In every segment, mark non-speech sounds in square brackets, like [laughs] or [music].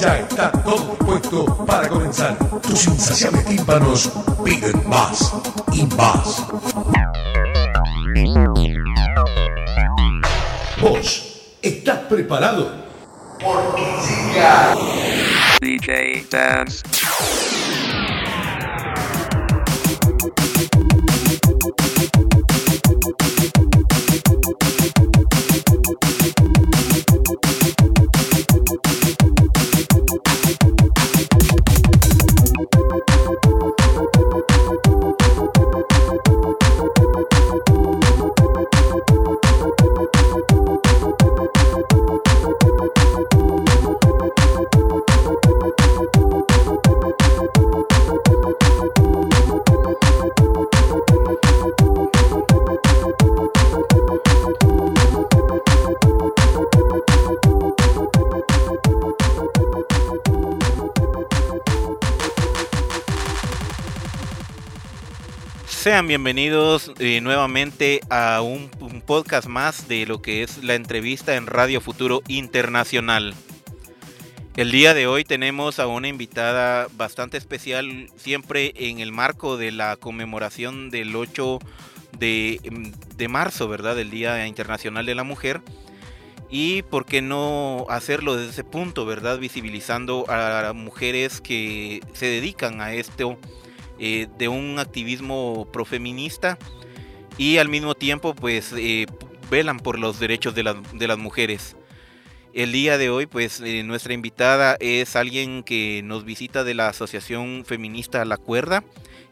Ya está todo dispuesto para comenzar. Tus insaciables tímpanos piden más y más. ¿Vos estás preparado? Porque DJ Dance. Sean bienvenidos eh, nuevamente a un, podcast más de lo que es la entrevista en Radio Futuro Internacional. El día de hoy tenemos a una invitada bastante especial, siempre en el marco de la conmemoración del 8 de, mm, de marzo, ¿verdad? Del Día Internacional de la Mujer. Y por qué no hacerlo desde ese punto, ¿verdad? Visibilizando a mujeres que se dedican a esto eh, de un activismo profeminista y al mismo tiempo pues eh, velan por los derechos de, las- de las mujeres. El día de hoy pues eh, nuestra invitada es alguien que nos visita de la Asociación Feminista La Cuerda.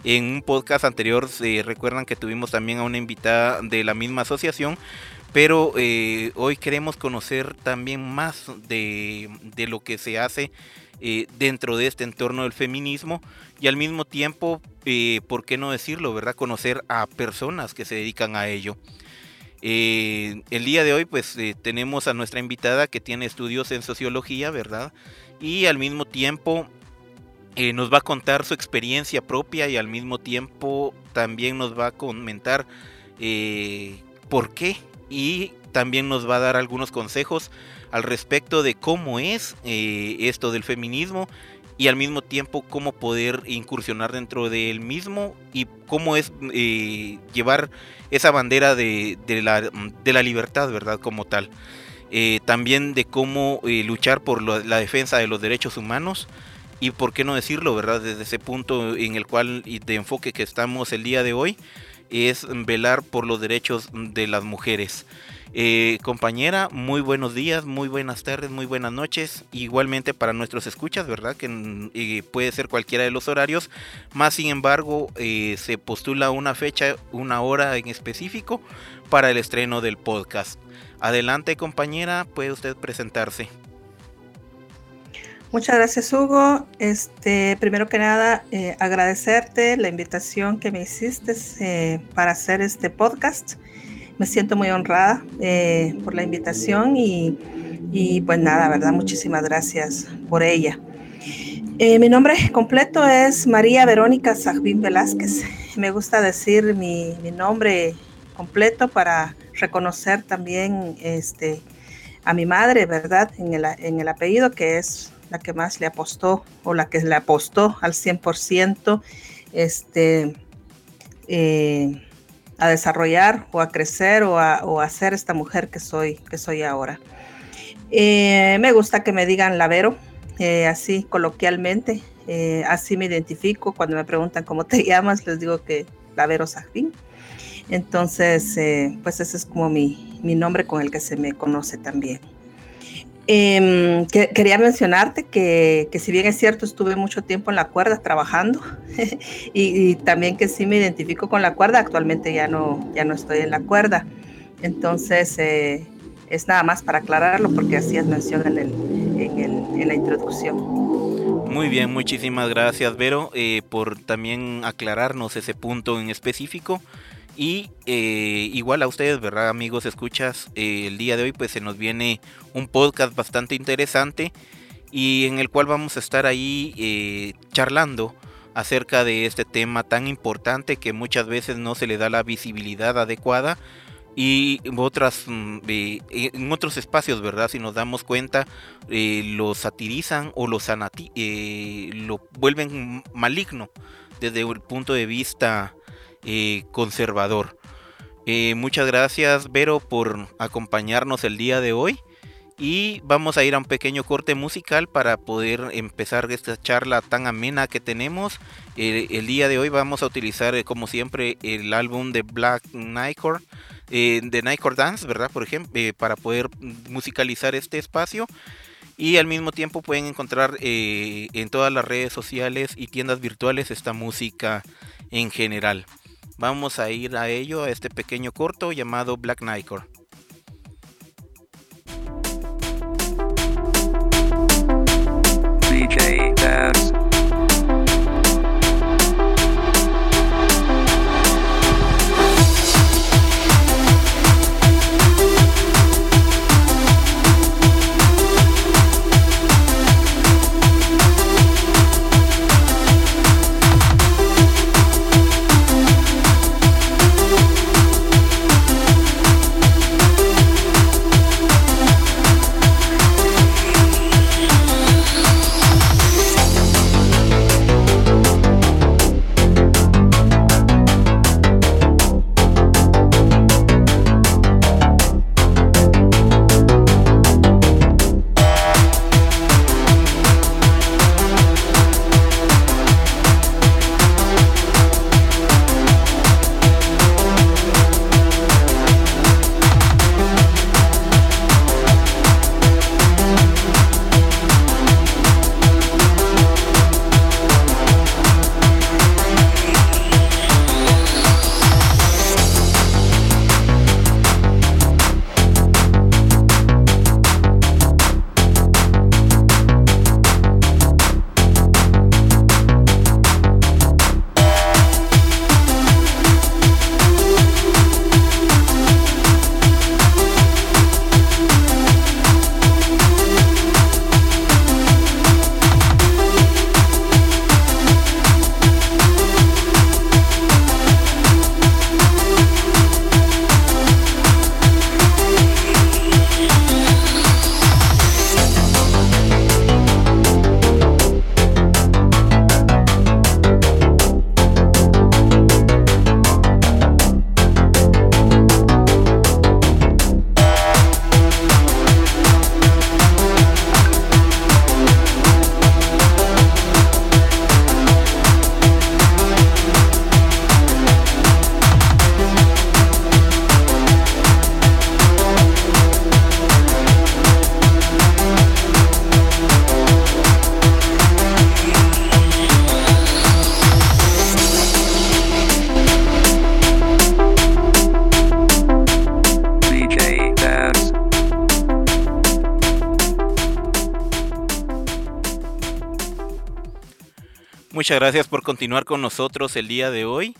En un podcast anterior se recuerdan que tuvimos también a una invitada de la misma asociación, pero hoy queremos conocer también más de, de lo que se hace eh, dentro de este entorno del feminismo y al mismo tiempo, eh, ¿por qué no decirlo, verdad? Conocer a personas que se dedican a ello. Eh, el día de hoy, pues tenemos a nuestra invitada que tiene estudios en sociología, ¿verdad? Y al mismo tiempo nos va a contar su experiencia propia y al mismo tiempo también nos va a comentar por qué y también nos va a dar algunos consejos al respecto de cómo es eh, esto del feminismo y al mismo tiempo cómo poder incursionar dentro del mismo y cómo es eh, llevar esa bandera de, la, de la libertad, ¿verdad? Como tal. Eh, también de cómo luchar por lo- la defensa de los derechos humanos y por qué no decirlo, ¿verdad? Desde ese punto en el cual y de enfoque que estamos el día de hoy es velar por los derechos de las mujeres. Eh, compañera, muy buenos días, muy buenas tardes, muy buenas noches. Igualmente para nuestros escuchas, ¿verdad? Que mm, eh, puede ser cualquiera de los horarios. Más sin embargo, eh, se postula una fecha, una hora en específico para el estreno del podcast. Adelante, compañera, puede usted presentarse. Muchas gracias, Hugo. Este, primero que nada, eh, agradecerte la invitación que me hiciste para hacer este podcast. Me siento muy honrada eh, por la invitación y, y, pues nada, ¿verdad? Muchísimas gracias por ella. Eh, mi nombre completo es María Verónica Sajbín Velázquez. Me gusta decir mi, mi nombre completo para reconocer también este, a mi madre, ¿verdad? En el, en el apellido que es la que más le apostó o la que le apostó al 100% este, eh, a desarrollar o a crecer o a, ser esta mujer que soy, que soy ahora. Eh, me gusta que me digan lavero, eh, así coloquialmente, eh, así me identifico. Cuando me preguntan cómo te [laughs] llamas, les digo que lavero Sajbín. Entonces, pues ese es como mi, mi, nombre con el que se me conoce también. Em, que, quería mencionarte que, que, si bien es cierto, estuve mucho tiempo en la cuerda trabajando [laughs] y, y, también que sí me identifico con la cuerda, actualmente ya no, ya no estoy en la cuerda. Entonces, eh, es nada más para aclararlo porque así es mención en, el, en, el, en la introducción. Muy bien, muchísimas gracias Vero eh, por también aclararnos ese punto en específico. Y eh, igual a ustedes, ¿verdad amigos? Escuchas, eh, el día de hoy pues se nos viene un podcast bastante interesante y en el cual vamos a estar ahí eh, charlando acerca de este tema tan importante que muchas veces no se le da la visibilidad adecuada y otras mm, en otros espacios, ¿verdad? Si nos damos cuenta, lo satirizan o lo, lo vuelven maligno desde el punto de vista eh, conservador. Eh, muchas gracias, Vero, por acompañarnos el día de hoy. Y vamos a ir a un pequeño corte musical para poder empezar esta charla tan amena que tenemos. el día de hoy vamos a utilizar, eh, como siempre, el álbum de Black Nightcore, de Nightcore Dance, ¿verdad? Por ejemplo, para poder musicalizar este espacio. Y al mismo tiempo pueden encontrar en todas las redes sociales y tiendas virtuales esta música en general. Vamos a ir a ello, a este pequeño corto llamado Black Nightcore. Muchas gracias por continuar con nosotros el día de hoy.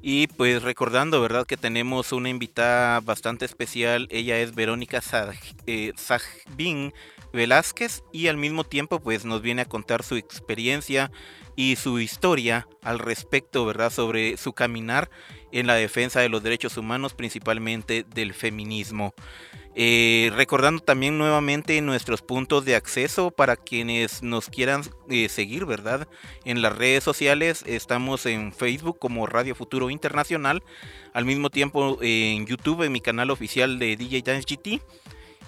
Y pues recordando, ¿verdad? Que tenemos una invitada bastante especial. Ella es Verónica eh, Sajbin Velázquez y al mismo tiempo pues nos viene a contar su experiencia y su historia al respecto, ¿verdad? Sobre su caminar en la defensa de los derechos humanos, principalmente del feminismo. Eh, recordando también nuevamente nuestros puntos de acceso para quienes nos quieran eh, seguir, ¿verdad? En las redes sociales estamos en Facebook como Radio Futuro Internacional, al mismo tiempo en YouTube en mi canal oficial de DJ Dance GT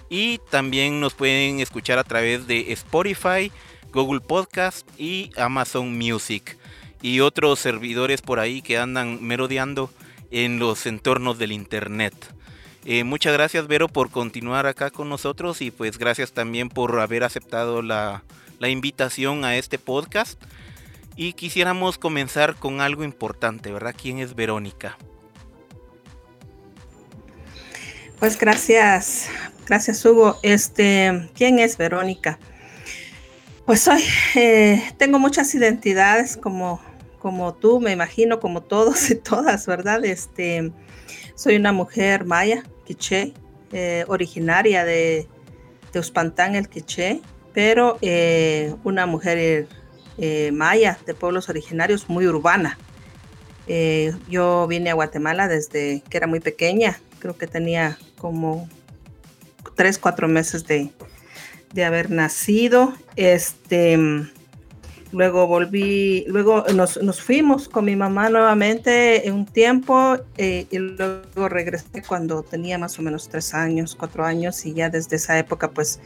y también nos pueden escuchar a través de Spotify, Google Podcast y Amazon Music y otros servidores por ahí que andan merodeando en los entornos del Internet. Eh, muchas gracias Vero por continuar acá con nosotros y pues gracias también por haber aceptado la, la invitación a este podcast. Y quisiéramos comenzar con algo importante, ¿verdad? ¿Quién es Verónica? Pues gracias, gracias Hugo. Este, ¿quién es Verónica? Pues soy, eh, tengo muchas identidades como, como tú, me imagino, como todos y todas, ¿verdad? Este, soy una mujer maya, quiché, eh, originaria de, de Uspantán, el quiché, pero eh, una mujer eh, maya de pueblos originarios muy urbana. Yo vine a Guatemala desde que era muy pequeña, creo que tenía como tres, cuatro meses de, haber nacido. Este, luego volví, luego nos, fuimos con mi mamá nuevamente en un tiempo eh, y luego regresé cuando tenía más o menos tres años, cuatro años y ya desde esa época pues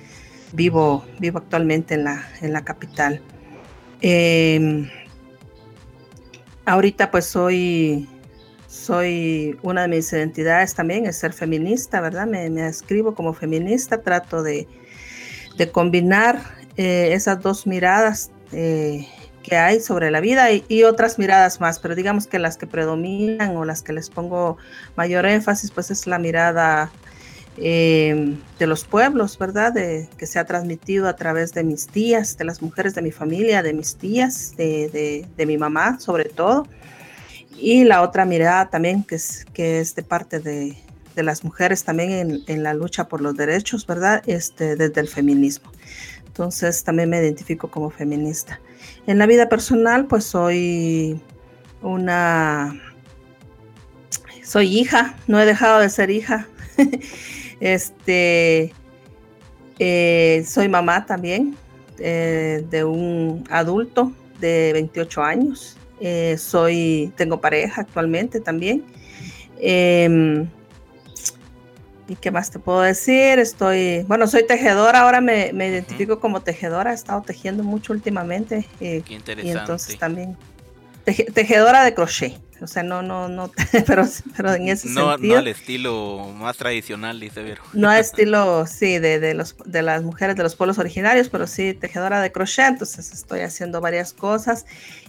vivo, vivo actualmente en la, en la capital. Em, ahorita pues soy, soy una de mis identidades también es ser feminista, ¿verdad? Me, me escribo como feminista, trato de, combinar eh, esas dos miradas eh, que hay sobre la vida y, otras miradas más, pero digamos que las que predominan o las que les pongo mayor énfasis pues es la mirada eh, de los pueblos, ¿verdad? De, que se ha transmitido a través de mis tías, de las mujeres de mi familia, de mis tías, de, mi mamá sobre todo. Y la otra mirada también que es, que es de parte de, las mujeres también en, la lucha por los derechos, ¿verdad? Este, desde el feminismo. Entonces también me identifico como feminista. En la vida personal, pues soy una... Soy hija, no he dejado de ser hija. [laughs] Este, eh, soy mamá también eh, de un adulto de 28 años. Eh, soy, tengo pareja actualmente también. ¿Y qué más te puedo decir? Estoy, bueno, soy tejedora, ahora me, identifico como tejedora, he estado tejiendo mucho últimamente. Qué interesante. Y entonces también, tejedora de crochet. O sea, no, no, no, [laughs] pero, pero en ese no, sentido. No al estilo más tradicional, dice Vero. No al [laughs] estilo, sí, de, de, los, de las mujeres de los pueblos originarios, pero sí tejedora de crochet, entonces estoy haciendo varias cosas.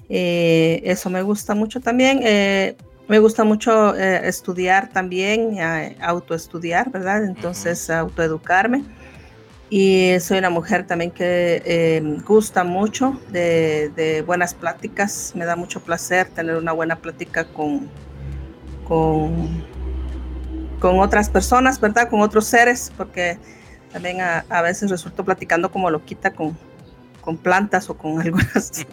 Eh, eso me gusta mucho también. Eh, me gusta mucho eh, estudiar también, autoestudiar, ¿verdad? Entonces, autoeducarme y soy una mujer también que eh, gusta mucho de, buenas pláticas. Me da mucho placer tener una buena plática con, con, con otras personas, ¿verdad? Con otros seres, porque también a, veces resulto platicando como loquita con, con plantas o con [laughs] algunas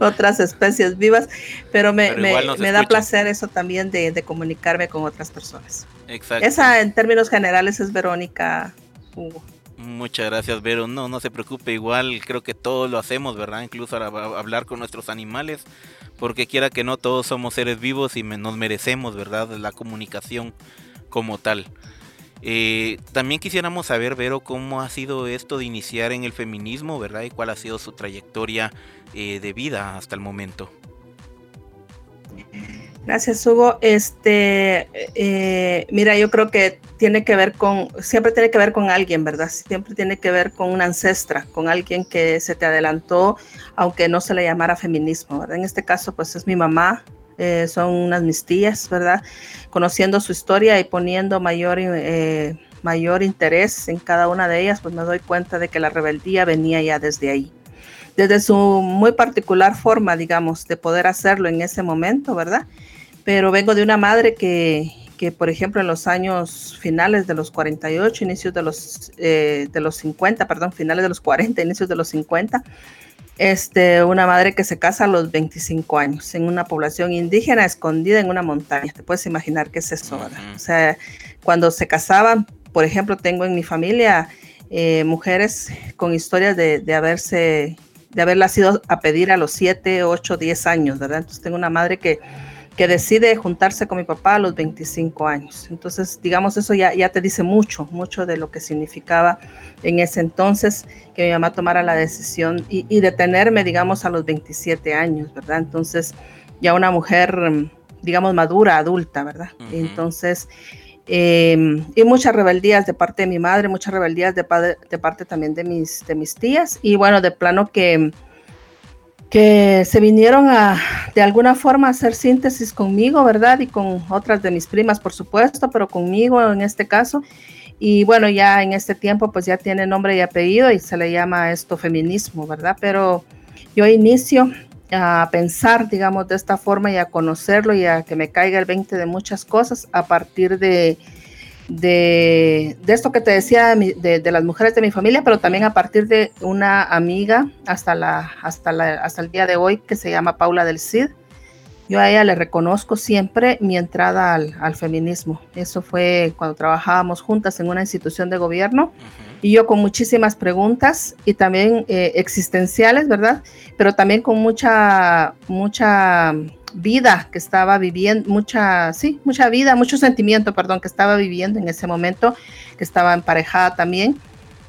otras especies vivas, pero me, me, da placer eso también de, de, comunicarme con otras personas. Exacto. Esa en términos generales es Verónica Hugo. Muchas gracias, Vero. No, no se preocupe, igual creo que todos lo hacemos, ¿verdad? Incluso hablar con nuestros animales, porque quiera que no, todos somos seres vivos y nos merecemos, ¿verdad? La comunicación como tal. Eh, también quisiéramos saber, Vero, cómo ha sido esto de iniciar en el feminismo, ¿verdad? Y cuál ha sido su trayectoria eh, de vida hasta el momento. Gracias, Hugo. Este, eh, mira, yo creo que tiene que ver con, siempre tiene que ver con alguien, ¿verdad? Siempre tiene que ver con una ancestra, con alguien que se te adelantó, aunque no se le llamara feminismo, ¿verdad? En este caso, pues es mi mamá, eh, son unas mis tías, ¿verdad? Conociendo su historia y poniendo mayor, eh, mayor interés en cada una de ellas, pues me doy cuenta de que la rebeldía venía ya desde ahí desde su muy particular forma, digamos, de poder hacerlo en ese momento, ¿verdad? pero vengo de una madre que, que, por ejemplo, en los años finales de los 48, inicios de los, eh, de los 50, perdón, finales de los 40, inicios de los 50, este, una madre que se casa a los 25 años en una población indígena escondida en una montaña. Te puedes imaginar qué es eso, ¿verdad? O sea, cuando se casaban, por ejemplo, tengo en mi familia eh, mujeres con historias de, de haberse, de haberla ido a pedir a los 7, 8, 10 años, ¿verdad? Entonces tengo una madre que que decide juntarse con mi papá a los 25 años. Entonces, digamos, eso ya, ya te dice mucho, mucho de lo que significaba en ese entonces que mi mamá tomara la decisión y, y detenerme, digamos, a los 27 años, ¿verdad? Entonces, ya una mujer digamos, madura, adulta, ¿verdad? Entonces, em, y muchas rebeldías de parte de mi madre, muchas rebeldías de, de parte también de mis, de mis tías, y bueno, de plano que que se vinieron a de alguna forma a hacer síntesis conmigo, ¿verdad? Y con otras de mis primas, por supuesto, pero conmigo en este caso. Y bueno, ya en este tiempo pues ya tiene nombre y apellido y se le llama esto feminismo, ¿verdad? Pero yo inicio a pensar, digamos, de esta forma y a conocerlo y a que me caiga el 20 de muchas cosas a partir de, de, esto que te decía de, las mujeres de mi familia, pero también a partir de una amiga hasta, la, hasta, la, hasta el día de hoy que se llama Paula del Cid. Yo a ella le reconozco siempre mi entrada al, feminismo. Eso fue cuando trabajábamos juntas en una institución de gobierno y yo con muchísimas preguntas y también eh, existenciales, ¿verdad? Pero también con mucha, mucha vida que estaba viviendo, mucha, sí, mucha vida, mucho sentimiento, perdón, que estaba viviendo en ese momento, que estaba emparejada también.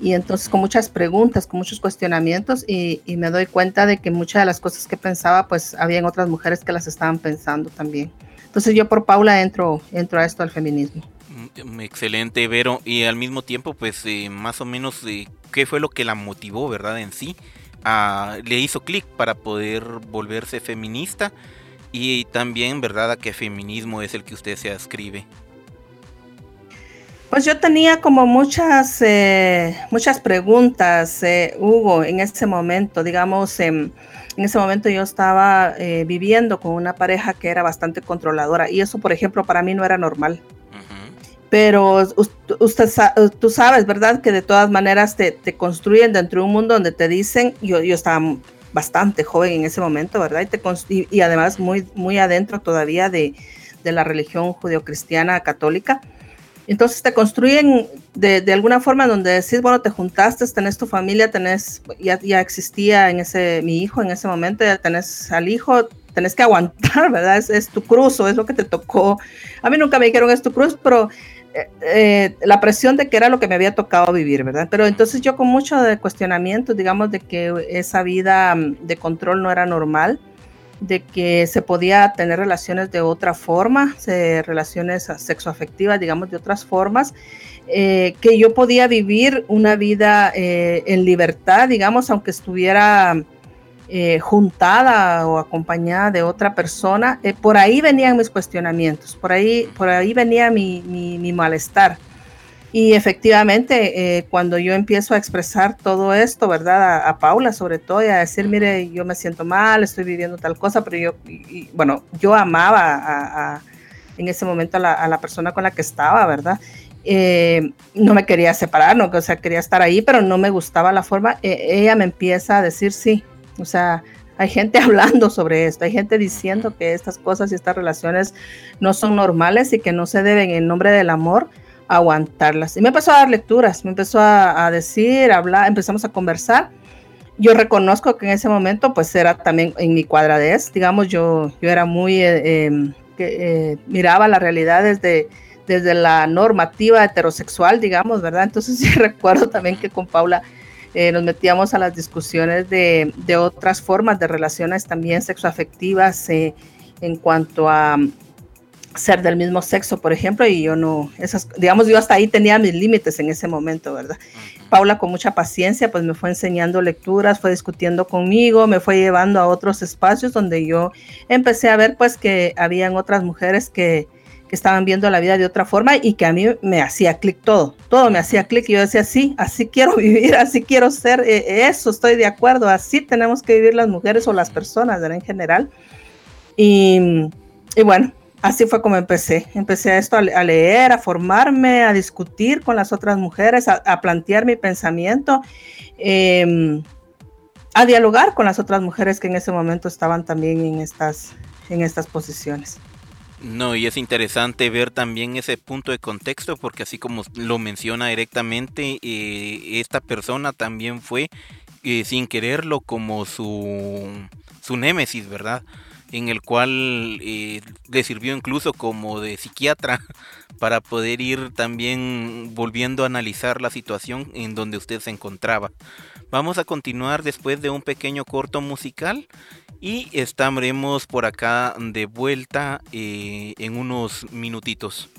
Y entonces con muchas preguntas, con muchos cuestionamientos y, me doy cuenta de que muchas de las cosas que pensaba, pues habían otras mujeres que las estaban pensando también. Entonces yo por Paula entro, entro a esto al feminismo. Mm, excelente, Vero. Y al mismo tiempo, pues eh, más o menos, eh, ¿qué fue lo que la motivó, verdad, en sí? le hizo clic para poder volverse feminista y también, ¿verdad?, a qué feminismo es el que usted se ascribe. Pues yo tenía como muchas, eh, muchas preguntas, eh, Hugo, en ese momento. Digamos, en ese momento yo estaba eh, viviendo con una pareja que era bastante controladora y eso, por ejemplo, para mí no era normal. Pero usted, tú sabes, ¿verdad? Que de todas maneras te, te, construyen dentro de un mundo donde te dicen, yo, yo estaba bastante joven en ese momento, ¿verdad? Y, te, y, además muy, muy adentro todavía de, de la religión judeocristiana católica. Entonces te construyen de, de, alguna forma donde decís, bueno, te juntaste, tenés tu familia, tenés, ya, ya existía en ese, mi hijo en ese momento, ya tenés al hijo, tenés que aguantar, [laughs] ¿verdad? Es, es tu cruz o es lo que te tocó. A mí nunca me dijeron es tu cruz, pero eh, la presión de que era lo que me había tocado vivir, ¿verdad? Pero entonces yo con mucho de cuestionamiento, digamos, de que esa vida mm, de control no era normal, de que se podía tener relaciones de otra forma, relaciones sexoafectivas, digamos, de otras formas, eh, que yo podía vivir una vida eh, en libertad, digamos, aunque estuviera eh, juntada o acompañada de otra persona, eh, por ahí venían mis cuestionamientos, por ahí, por ahí venía mi, mi, malestar. Y efectivamente, eh, cuando yo empiezo a expresar todo esto, ¿verdad? A, Paula sobre todo, y a decir, mire, yo me siento mal, estoy viviendo tal cosa, pero yo, bueno, yo amaba en ese momento a la, a la, persona con la que estaba, ¿verdad? no me quería separar, no, o sea, quería estar ahí, pero no me gustaba la forma. ella me empieza a decir, sí, o sea, hay gente [laughs] hablando sobre esto, hay gente diciendo que estas cosas y estas relaciones no son normales y que no se deben en nombre del amor aguantarlas. Y me empezó a dar lecturas, me empezó a, decir, a hablar, empezamos a conversar. Yo reconozco que en ese momento pues era también en mi cuadradez, digamos, yo, yo era muy, eh, em, que, eh, miraba la realidad desde, desde la normativa heterosexual, digamos, ¿verdad? Entonces [laughs] sí recuerdo también que con Paula eh, nos metíamos a las discusiones de, de, otras formas de relaciones también sexoafectivas eh, en cuanto a mm, ser del mismo sexo, por ejemplo, y yo no, esas, digamos, yo hasta ahí tenía mis límites en ese momento, ¿verdad? Paula con mucha paciencia, pues me fue enseñando lecturas, fue discutiendo conmigo, me fue llevando a otros espacios donde yo empecé a ver, pues, que habían otras mujeres que, que estaban viendo la vida de otra forma y que a mí me hacía clic todo, todo me hacía clic y yo decía, sí, así quiero [laughs] vivir, así quiero ser, eh, eso estoy de acuerdo, así tenemos que vivir las mujeres o las personas en general. Y, y bueno, así fue como empecé, empecé a esto a, leer, a formarme, a discutir con las otras mujeres, a, plantear mi pensamiento. Em, a dialogar con las otras mujeres que en ese momento estaban también en estas, en estas posiciones. No, y es interesante ver también ese punto de contexto porque así como lo menciona directamente, eh, esta persona también fue eh, sin quererlo como su, su némesis, ¿verdad? En el cual eh, le sirvió incluso como de psiquiatra [laughs] para poder ir también volviendo a analizar la situación en donde usted se encontraba. Vamos a continuar después de un pequeño corto musical Y estaremos por acá de vuelta eh, en unos minutitos.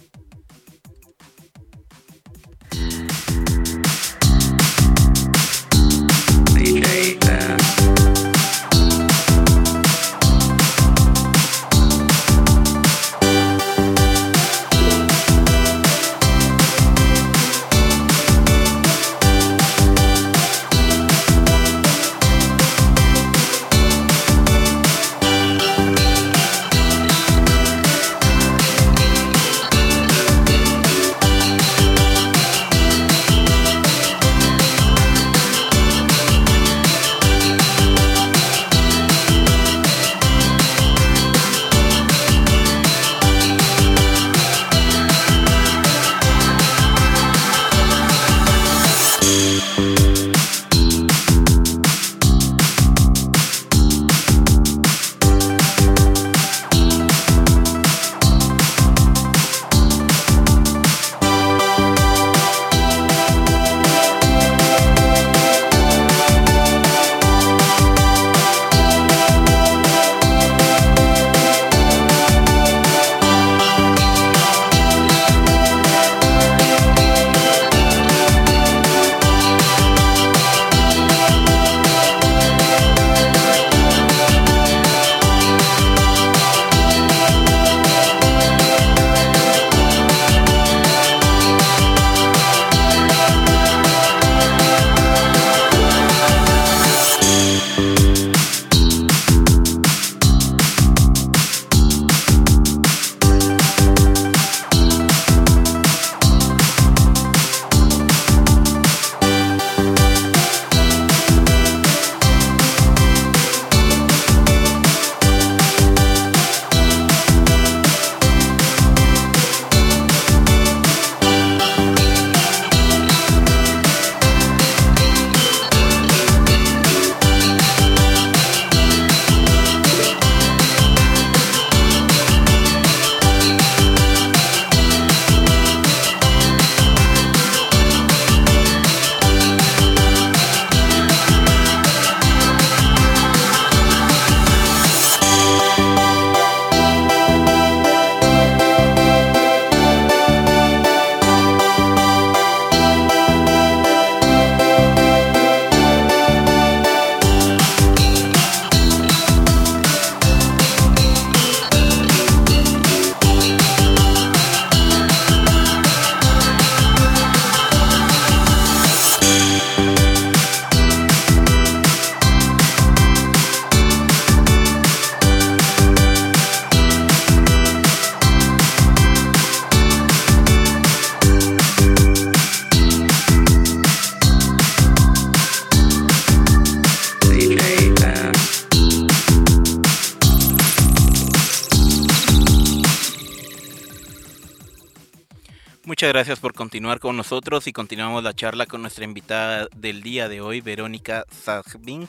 Gracias por continuar con nosotros y continuamos la charla con nuestra invitada del día de hoy, Verónica Sajbin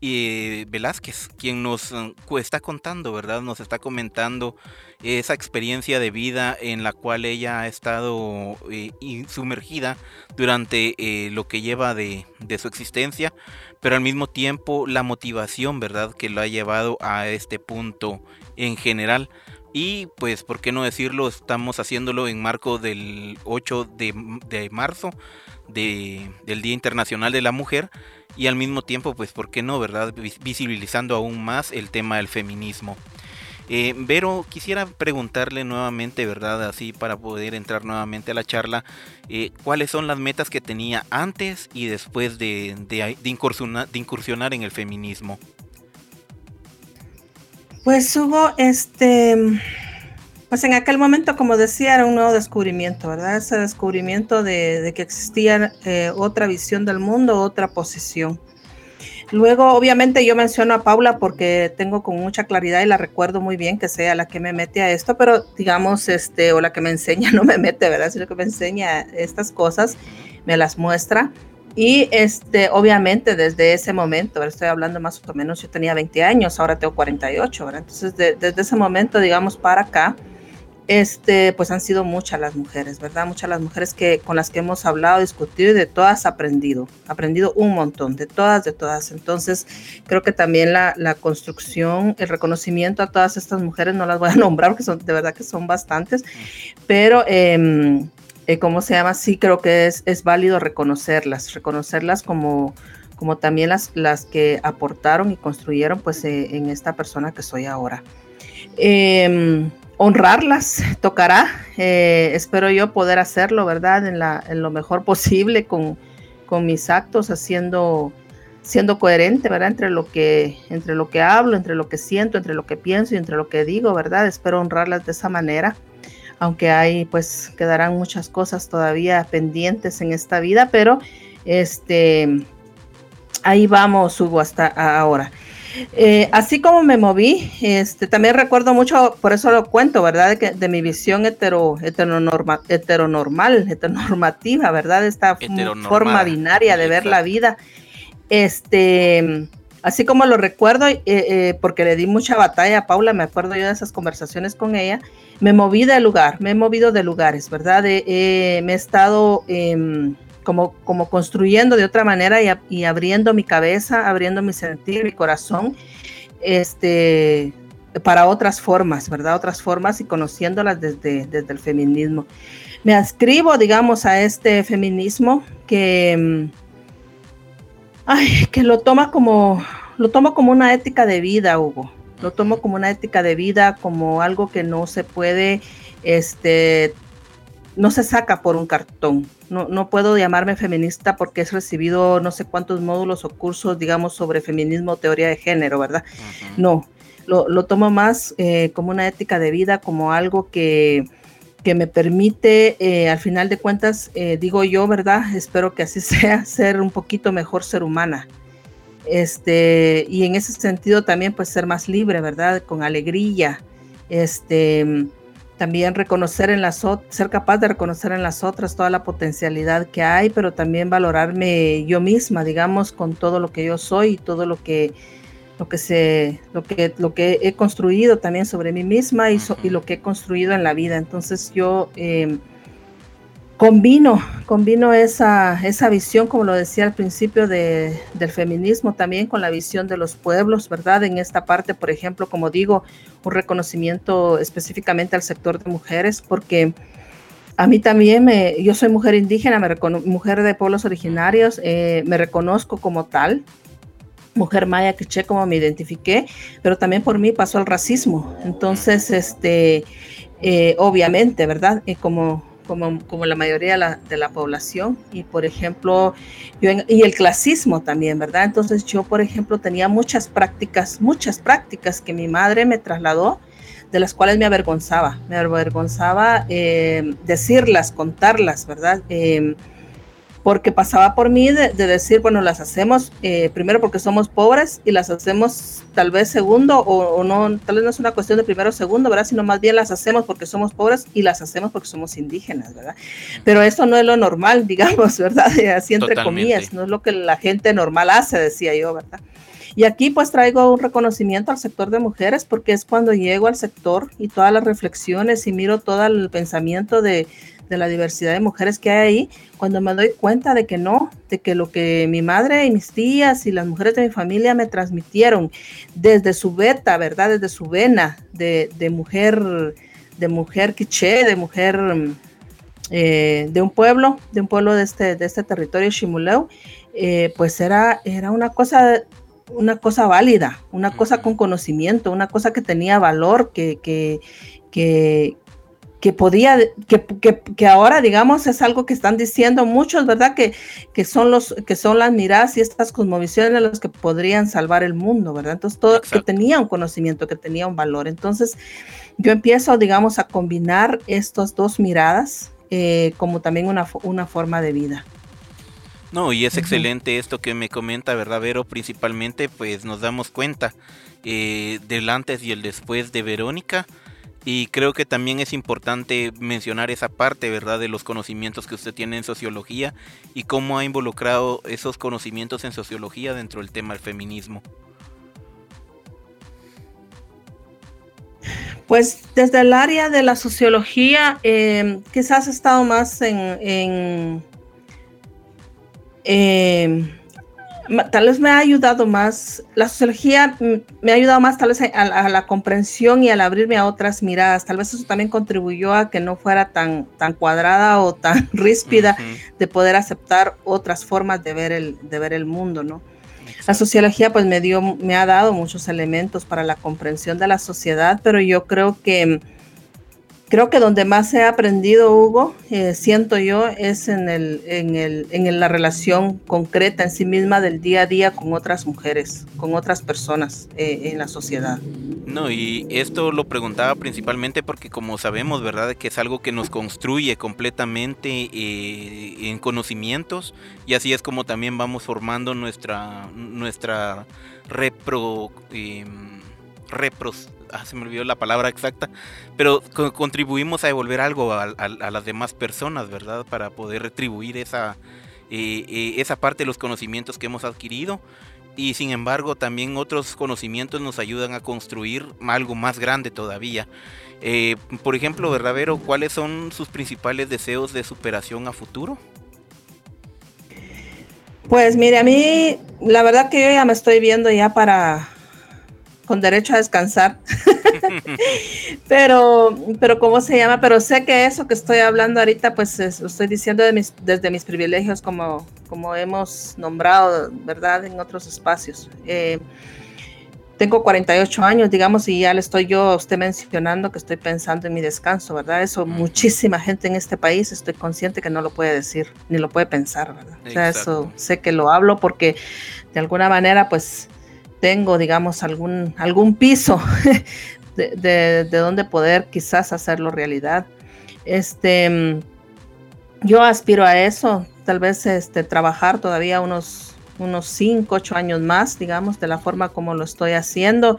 y Velázquez, quien nos eh, está contando, ¿verdad? Nos está comentando esa experiencia de vida en la cual ella ha estado eh, sumergida durante eh, lo que lleva de, de, su existencia, pero al mismo tiempo la motivación, ¿verdad? Que lo ha llevado a este punto en general. Y pues, ¿por qué no decirlo? Estamos haciéndolo en marco del 8 de, marzo, del Día Internacional de la Mujer. Y al mismo tiempo, pues, ¿por qué no, verdad? Visibilizando aún más el tema del feminismo. Eh, Vero, quisiera preguntarle nuevamente, ¿verdad? Así para poder entrar nuevamente a la charla, eh, ¿cuáles son las metas que tenía antes y después de, incursionar en el feminismo? Pues hubo este, pues en aquel momento, como decía, era un nuevo descubrimiento, ¿verdad? Ese descubrimiento de, que existía eh, otra visión del mundo, otra posición. Luego, obviamente, yo menciono a Paula porque tengo con mucha claridad y la recuerdo muy bien que sea la que me mete a esto, pero digamos, este, o la que me enseña, [laughs] no me mete, ¿verdad? Sino que me enseña estas cosas, me las muestra. Y este, obviamente desde ese momento, estoy hablando más o menos, yo tenía 20 años, ahora tengo 48, ¿verdad? Entonces desde ese momento, digamos, para acá, este, pues han sido muchas las mujeres, ¿verdad? Muchas las mujeres que, con las que hemos hablado, discutido y de todas aprendido, aprendido un montón, de todas, de todas. Entonces, creo que también la, la construcción, el reconocimiento a todas estas mujeres, no las voy a [laughs] nombrar porque son, de verdad que son bastantes, pero, eh, ¿cómo se llama? Sí, creo que es, es válido reconocerlas, reconocerlas como como también las, las que aportaron y construyeron pues eh, en esta persona que soy ahora. Eh, honrarlas [laughs] tocará. Eh, espero yo poder hacerlo, ¿verdad? En, la, en lo mejor posible con, con, mis actos, haciendo, siendo coherente, ¿verdad? Entre lo, que, entre lo que hablo, entre lo que siento, entre lo que pienso y entre lo que digo, ¿verdad? Espero honrarlas de esa manera. Aunque hay, pues, quedarán muchas cosas todavía pendientes en esta vida, pero este, ahí vamos, Hugo, hasta ahora. Eh, así como me moví, este, también recuerdo mucho, por eso lo cuento, ¿verdad? De, que, de mi visión hetero, heteronorma, heteronormal, heteronormativa, ¿verdad? Esta forma binaria de ver la vida. Este, así como lo recuerdo, eh, eh, porque le di mucha batalla a Paula, me acuerdo yo de esas conversaciones con ella, me moví de lugar, me he movido de lugares, ¿verdad? me he estado... Em, como, como construyendo de otra manera y, abriendo mi cabeza, abriendo mi sentir, mi corazón, este, para otras formas, ¿verdad? Otras formas y conociéndolas desde, desde el feminismo. Me adscribo, digamos, a este feminismo que, mm, ay, que lo toma como, lo tomo como una ética de vida, Hugo. Lo tomo como una ética de vida, como algo que no se puede, este, no se saca por un cartón. No, no, puedo llamarme feminista porque he recibido no sé cuántos módulos o cursos, digamos, sobre feminismo teoría de género, ¿verdad? No, lo, lo, tomo más eh, como una ética de vida, como algo que, que me permite, eh, al final de cuentas, eh, digo yo, ¿verdad? [laughs] Espero que así [laughs] sea, ser un poquito mejor ser humana. Este, y en ese sentido también, pues, ser más libre, ¿verdad? Con alegría. Este también reconocer en las ser capaz de reconocer en las otras toda la potencialidad que hay, pero también valorarme yo misma, digamos, con todo lo que yo soy y todo lo que lo que se lo que lo que he construido también sobre mí misma y, y lo que he construido en la vida. Entonces yo eh, combino, combino esa, esa visión, como lo decía al principio, de, del feminismo también con la visión de los pueblos, ¿verdad? En esta parte, por ejemplo, como digo, un reconocimiento específicamente al sector de mujeres, porque a mí también, me, yo soy mujer indígena, me mujer de pueblos originarios, eh, me reconozco como tal, mujer maya quiché como me identifiqué, pero también por mí pasó el racismo. Entonces, este, eh, obviamente, ¿verdad? Eh, como como, como la mayoría de la, de la, población y por ejemplo yo y el clasismo también verdad entonces yo por ejemplo tenía muchas prácticas muchas prácticas que mi madre me trasladó de las cuales me avergonzaba me avergonzaba eh, decirlas contarlas verdad porque pasaba por mí de, decir, bueno, las hacemos eh, primero porque somos pobres y las hacemos tal vez segundo o, no, tal vez no es una cuestión de primero o segundo, ¿verdad? Sino más bien las hacemos porque somos pobres y las hacemos porque somos indígenas, ¿verdad? Pero eso no es lo normal, [laughs] digamos, ¿verdad? [laughs] Así entre comillas, no es lo que la gente normal hace, decía yo, ¿verdad? Y aquí pues traigo un reconocimiento al sector de mujeres porque es cuando llego al sector y todas las reflexiones y miro todo el pensamiento de, de la diversidad de mujeres que hay ahí, cuando me doy cuenta de que no, de que lo que mi madre y mis tías y las mujeres de mi familia me transmitieron desde su beta, ¿verdad? Desde su vena de, mujer, de mujer quiché, de mujer eh, de un pueblo, de un pueblo de este, de este territorio Shimuleu, eh, pues era, era una cosa una cosa válida, una cosa con conocimiento, una cosa que tenía valor, que, que, que, que podía, que, que, ahora digamos es algo que están diciendo muchos, ¿verdad? Que, que, son los, que son las miradas y estas cosmovisiones las que podrían salvar el mundo, ¿verdad? Entonces todo, que tenía un conocimiento, que tenía un valor. Entonces yo empiezo, digamos, a combinar estas dos miradas eh, como también una, una forma de vida. No, y es excelente esto que me comenta, ¿verdad, Vero? Principalmente, pues nos damos cuenta eh, del antes y el después de Verónica y creo que también es importante mencionar esa parte, ¿verdad?, de los conocimientos que usted tiene en sociología y cómo ha involucrado esos conocimientos en sociología dentro del tema del feminismo. Pues desde el área de la sociología, eh, quizás he estado más en, eh, tal vez me ha ayudado más, la sociología me ha ayudado más tal vez a, la comprensión y al abrirme a otras miradas. Tal vez eso también contribuyó a que no fuera tan, tan cuadrada o tan [laughs] ríspida de poder aceptar otras formas de ver el, de ver el mundo, ¿no? La sociología pues me dio, me ha dado muchos elementos para la comprensión de la sociedad, pero yo creo que creo que donde más he aprendido, Hugo, eh, siento yo, es en, el, en, el, en la relación concreta en sí misma del día a día con otras mujeres, con otras personas eh, en la sociedad. No, y esto lo preguntaba principalmente porque como sabemos, ¿verdad? Que es algo que nos construye completamente eh, en conocimientos y así es como también vamos formando nuestra, nuestra repro... Em, repros ah, se me olvidó la palabra exacta, pero contribuimos a devolver algo a, las demás personas, ¿verdad? Para poder retribuir esa, eh, eh, esa parte de los conocimientos que hemos adquirido. Y sin embargo, también otros conocimientos nos ayudan a construir algo más grande todavía. Eh, por ejemplo, Verdadero, ¿cuáles son sus principales deseos de superación a futuro? Pues mire, a mí la verdad que yo ya me estoy viendo ya para con derecho a descansar. [laughs] pero, pero ¿cómo se llama? Pero sé que eso que estoy hablando ahorita, pues lo estoy diciendo de mis, desde mis privilegios, como, como hemos nombrado, ¿verdad? En otros espacios. Eh, tengo 48 años, digamos, y ya le estoy yo a usted mencionando que estoy pensando en mi descanso, ¿verdad? Eso muchísima gente en este país, estoy consciente que no lo puede decir, ni lo puede pensar, ¿verdad? O sea, eso sé que lo hablo porque de alguna manera, pues, tengo, digamos, algún, algún piso [laughs] de, de, donde poder quizás hacerlo realidad. Este, yo aspiro a eso, tal vez este, trabajar todavía unos unos 5, 8 años más, digamos, de la forma como lo estoy haciendo.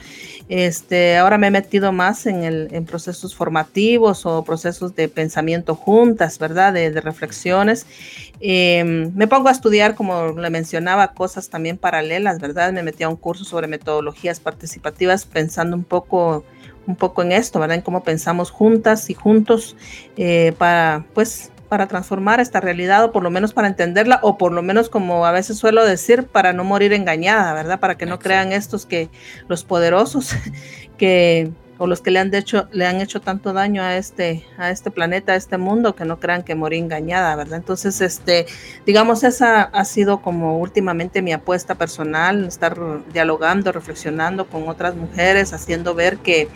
Este, ahora me he metido más en, el, en procesos formativos o procesos de pensamiento juntas, ¿verdad? De, reflexiones. Em, me pongo a estudiar, como le mencionaba, cosas también paralelas, ¿verdad? Me metí a un curso sobre metodologías participativas pensando un poco un poco en esto, ¿verdad? En cómo pensamos juntas y juntos eh, para, pues, para transformar esta realidad o por lo menos para entenderla o por lo menos como a veces suelo decir para no morir engañada, ¿verdad? Para que no crean estos que los poderosos [laughs] que o los que le han hecho le han hecho tanto daño a este a este planeta, a este mundo que no crean que morí engañada, ¿verdad? Entonces, este digamos esa ha sido como últimamente mi apuesta personal, estar dialogando, reflexionando con otras mujeres, haciendo ver que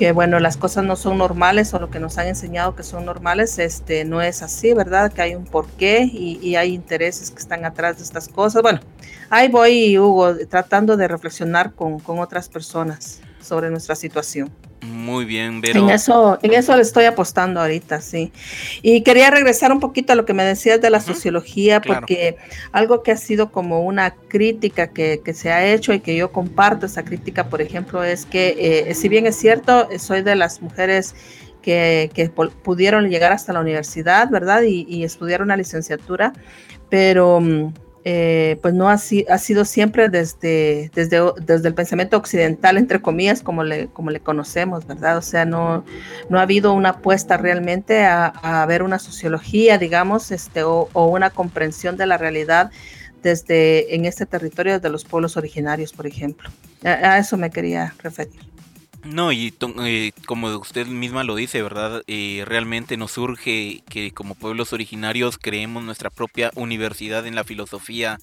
que bueno, las cosas no son normales o lo que nos han enseñado que son normales, este, no es así, ¿verdad? Que hay un porqué y, y hay intereses que están atrás de estas cosas. Bueno, ahí voy, Hugo, tratando de reflexionar con, con otras personas sobre nuestra situación. Muy bien, Vero. En eso, en eso le estoy apostando ahorita, sí. Y quería regresar un poquito a lo que me decías de la sociología, porque algo que ha sido como una crítica que, que, se ha hecho y que yo comparto esa crítica, por ejemplo, es que eh, si bien es cierto, soy de las mujeres que, que pudieron llegar hasta la universidad, ¿verdad? Y, y estudiar una licenciatura, pero mm, eh, pues no ha, sido siempre desde, desde, desde el pensamiento occidental, entre comillas, como le, como le conocemos, ¿verdad? O sea, no, no ha habido una apuesta realmente a, a ver una sociología, digamos, este, o, o, una comprensión de la realidad desde en este territorio de los pueblos originarios, por ejemplo. a eso me quería referir. No, y eh, como usted misma lo dice, ¿verdad? Eh, realmente nos surge que como pueblos originarios creemos nuestra propia universidad en la filosofía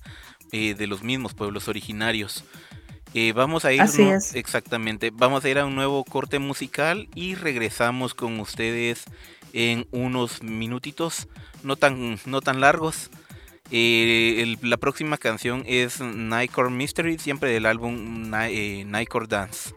eh, de los mismos pueblos originarios. vamos a ir, exactamente, vamos a ir a un nuevo corte musical y regresamos con ustedes en unos minutitos, no tan, no tan largos. la próxima canción es Nightcore Mystery, siempre del álbum Nightcore Dance.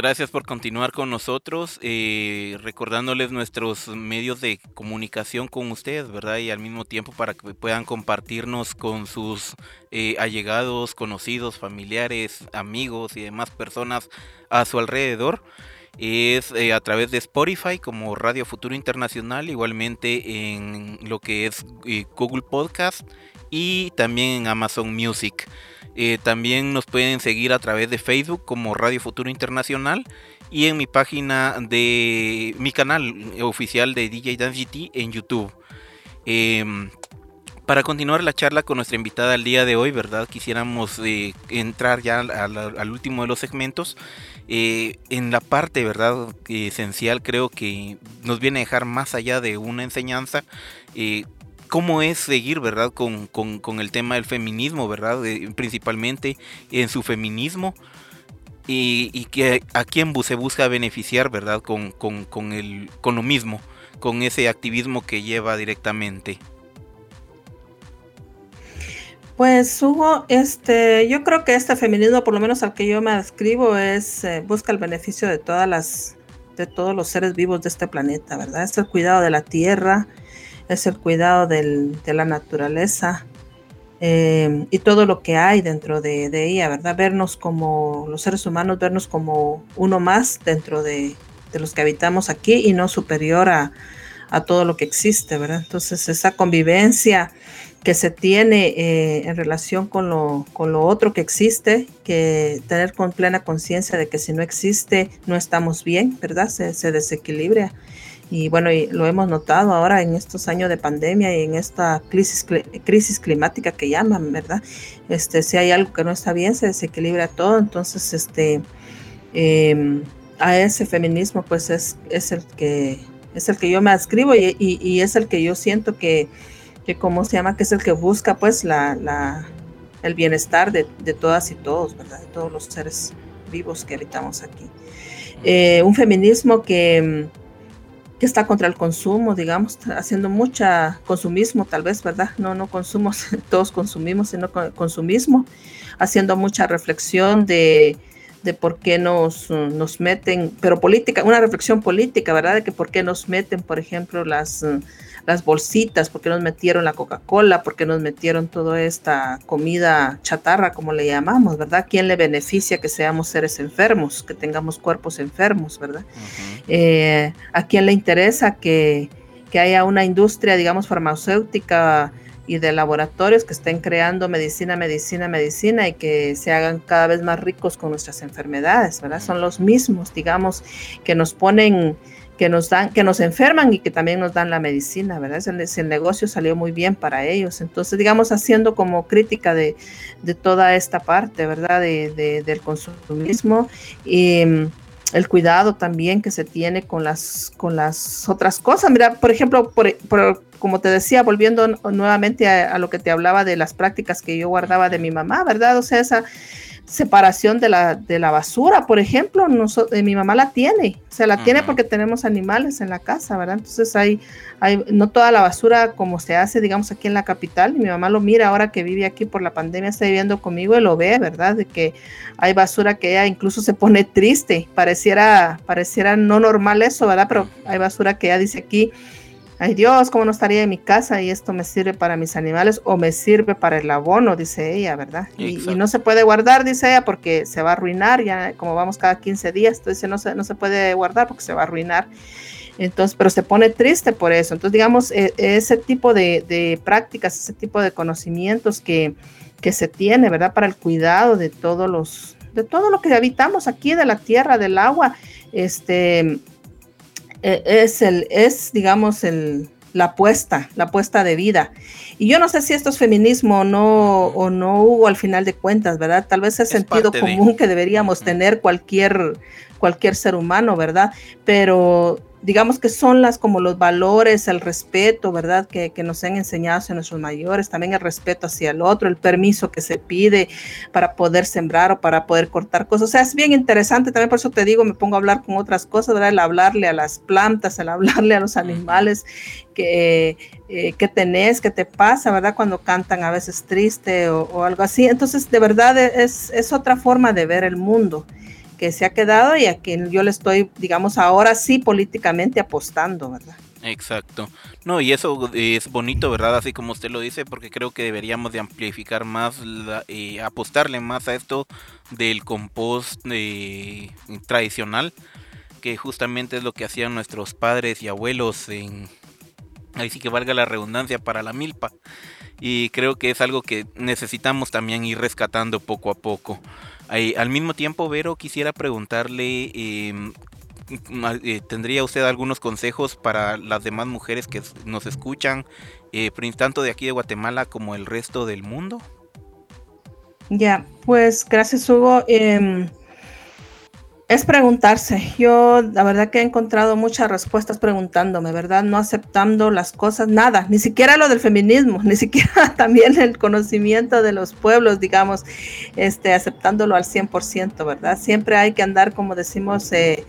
Gracias por continuar con nosotros, eh, recordándoles nuestros medios de comunicación con ustedes, ¿verdad? Y al mismo tiempo para que puedan compartirnos con sus eh, allegados, conocidos, familiares, amigos y demás personas a su alrededor. Es eh, a través de Spotify como Radio Futuro Internacional, igualmente en lo que es Google Podcast y también en Amazon Music. Eh, también nos pueden seguir a través de Facebook como Radio Futuro Internacional y en mi página de mi canal oficial de DJ Dance GT en YouTube. Em, para continuar la charla con nuestra invitada el día de hoy, ¿verdad? Quisiéramos eh, entrar ya al, último de los segmentos. Eh, en la parte, ¿verdad? esencial creo que nos viene a dejar más allá de una enseñanza cómo es seguir, ¿verdad? Con, el tema del feminismo, ¿verdad? principalmente en su feminismo. Y, que a quién se busca beneficiar, ¿verdad? Con, con, el, con lo mismo, con ese activismo que lleva directamente. Pues Hugo, este, yo creo que este feminismo, por lo menos al que yo me adscribo, es eh, busca el beneficio de todas las, de todos los seres vivos de este planeta, ¿verdad? Es el cuidado de la tierra, es el cuidado de la naturaleza eh, y todo lo que hay dentro de, ella, ¿verdad? Vernos como los seres humanos, vernos como uno más dentro de, los que habitamos aquí y no superior a, todo lo que existe, ¿verdad? Entonces esa convivencia que se tiene eh, en relación con lo, con lo otro que existe, que tener con plena conciencia de que si no existe no estamos bien, ¿verdad? Se, se desequilibra y bueno, y lo hemos notado ahora en estos años de pandemia y en esta crisis, crisis climática que llaman, ¿verdad? Este, si hay algo que no está bien, se desequilibra todo. Entonces, este, em, a ese feminismo, pues es, es, el que, es el que yo me adscribo y, y, es el que yo siento que, que, ¿cómo se llama? Que es el que busca, pues, la, la el bienestar de, de, todas y todos, ¿verdad? De todos los seres vivos que habitamos aquí. Eh, un feminismo que que está contra el consumo, digamos, haciendo mucha consumismo, tal vez, ¿verdad? No, no consumo, [laughs] todos consumimos, sino consumismo, haciendo mucha reflexión de, de por qué nos, nos meten, pero política, una reflexión política, ¿verdad? De que por qué nos meten, por ejemplo, las las bolsitas, porque nos metieron la Coca-Cola, porque nos metieron toda esta comida chatarra, como le llamamos, ¿verdad? ¿Quién le beneficia que seamos seres enfermos, que tengamos cuerpos enfermos, ¿verdad? Eh, ¿A quién le interesa que, que haya una industria, digamos, farmacéutica? y de laboratorios que estén creando medicina, medicina, medicina y que se hagan cada vez más ricos con nuestras enfermedades, ¿verdad? Son los mismos, digamos, que nos ponen que nos dan, que nos enferman y que también nos dan la medicina, ¿verdad? Ese, negocio salió muy bien para ellos. Entonces, digamos, haciendo como crítica de, toda esta parte, ¿verdad? De, del consumismo y mm, el cuidado también que se tiene con las, con las otras cosas. Mira, por ejemplo, como te decía, volviendo nuevamente a, lo que te hablaba de las prácticas que yo guardaba de mi mamá, ¿verdad? O sea, esa separación de la, de la basura, por ejemplo, eh, mi mamá la tiene, se la tiene porque tenemos animales en la casa, ¿verdad? Entonces hay, hay, no toda la basura como se hace, digamos, aquí en la capital, mi mamá lo mira ahora que vive aquí por la pandemia, está viviendo conmigo y lo ve, ¿verdad? De que hay basura que ella incluso se pone triste, pareciera, pareciera no normal eso, ¿verdad? Pero hay basura que ella dice aquí, ay Dios, ¿cómo no estaría en mi casa y esto me sirve para mis animales o me sirve para el abono, dice ella, ¿verdad? Y, no se puede guardar, dice ella, porque se va a arruinar, ya como vamos cada 15 días, entonces no se, no se puede guardar porque se va a arruinar. Entonces, pero se pone triste por eso. Entonces, digamos, e, ese tipo de, prácticas, ese tipo de conocimientos que, que se tiene, ¿verdad? Para el cuidado de todos los, de todo lo que habitamos aquí, de la tierra, del agua, este, e, es, el, es digamos, el, la apuesta, la apuesta de vida. Y yo no sé si esto es feminismo o no, o no hubo al final de cuentas, ¿verdad? Tal vez es, sentido común que deberíamos tener cualquier, cualquier ser humano, ¿verdad? Pero digamos que son las como los valores, el respeto, ¿verdad? Que, nos han enseñado hacia nuestros mayores, también el respeto hacia el otro, el permiso que se pide para poder sembrar o para poder cortar cosas. O sea, es bien interesante, también por eso te digo, me pongo a hablar con otras cosas, ¿verdad? El hablarle a las plantas, el hablarle a los animales, que, eh, que tenés, que te pasa, ¿verdad? Cuando cantan a veces triste o, o algo así. Entonces, de verdad es, es otra forma de ver el mundo que se ha quedado y a quien yo le estoy, digamos, ahora sí políticamente apostando, ¿verdad? Exacto. No, y eso es bonito, ¿verdad? Así como usted lo dice, porque creo que deberíamos de amplificar más, eh, apostarle más a esto del compost eh, tradicional, que justamente es lo que hacían nuestros padres y abuelos en... Ahí sí que valga la redundancia para la milpa. Y creo que es algo que necesitamos también ir rescatando poco a poco. Al mismo tiempo, Vero, quisiera preguntarle em, eh, ¿Tendría usted algunos consejos para las demás mujeres que nos escuchan, eh, tanto de aquí de Guatemala como el resto del mundo? Ya, pues gracias Hugo. Em, es preguntarse. Yo la verdad que he encontrado muchas respuestas preguntándome, ¿verdad? No aceptando las cosas, nada, ni siquiera lo del feminismo, [laughs] ni siquiera también el conocimiento de los pueblos, digamos, este, aceptándolo al 100%, ¿verdad? Siempre hay que andar, como decimos, eh,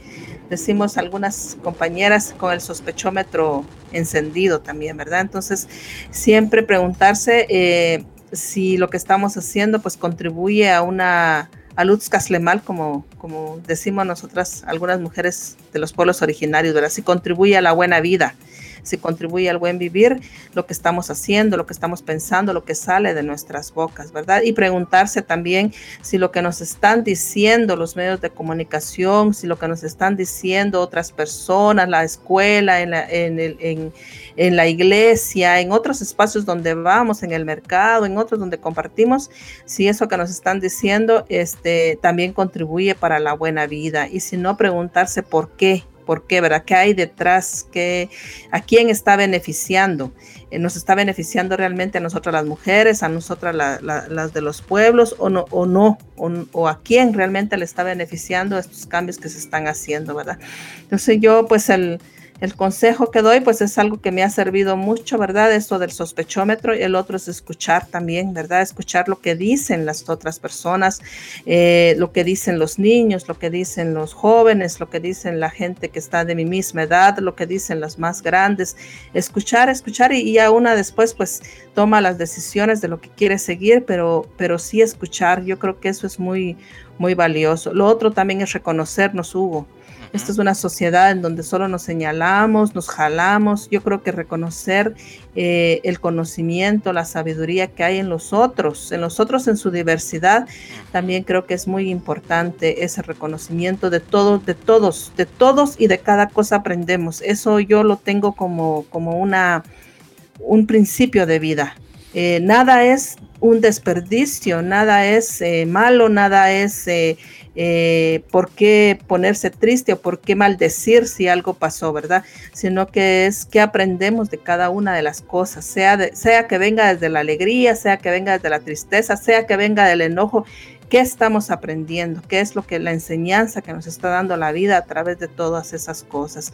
decimos algunas compañeras, con el sospechómetro encendido también, ¿verdad? Entonces, siempre preguntarse eh, si lo que estamos haciendo pues contribuye a una a Lutz Caslemal, como, como decimos nosotras, algunas mujeres de los pueblos originarios, ¿verdad? Si contribuye a la buena vida, si contribuye al buen vivir, lo que estamos haciendo, lo que estamos pensando, lo que sale de nuestras bocas, ¿verdad? Y preguntarse también si lo que nos están diciendo los medios de comunicación, si lo que nos están diciendo otras personas, la escuela, en la, el, en, en la iglesia, en otros espacios donde vamos, en el mercado, en otros donde compartimos, si eso que nos están diciendo este, también contribuye para la buena vida. Y si no, preguntarse por qué, ¿Por qué? ¿Verdad? ¿Qué hay detrás? ¿Qué, ¿A quién está beneficiando? Eh, ¿Nos está beneficiando realmente a nosotras las mujeres, a nosotras las de los pueblos o no? ¿O, no o, a quién realmente le está beneficiando estos cambios que se están haciendo? ¿Verdad? Entonces yo pues el el consejo que doy, pues es algo que me ha servido mucho, ¿verdad? Esto del sospechómetro y el otro es escuchar también, ¿verdad? Escuchar lo que dicen las otras personas, eh, lo que dicen los niños, lo que dicen los jóvenes, lo que dicen la gente que está de mi misma edad, lo que dicen las más grandes. Escuchar, escuchar y, ya una después, pues toma las decisiones de lo que quiere seguir, pero, pero sí escuchar. Yo creo que eso es muy, muy valioso. Lo otro también es reconocernos, Hugo. Esta es una sociedad en donde solo nos señalamos, nos jalamos. Yo creo que reconocer eh, el conocimiento, la sabiduría que hay en los otros, en los otros en su diversidad, también creo que es muy importante ese reconocimiento de todos, de todos, de todos y de cada cosa aprendemos. Eso yo lo tengo como, como una, un principio de vida. Eh, nada es un desperdicio, nada es eh, malo, nada es eh, por qué ponerse triste o por qué maldecir si algo pasó, ¿verdad? Sino que es que aprendemos de cada una de las cosas, sea, sea que venga desde la alegría, sea que venga desde la tristeza, sea que venga del enojo, ¿Qué estamos aprendiendo? ¿Qué es lo que la enseñanza que nos está dando la vida a través de todas esas cosas?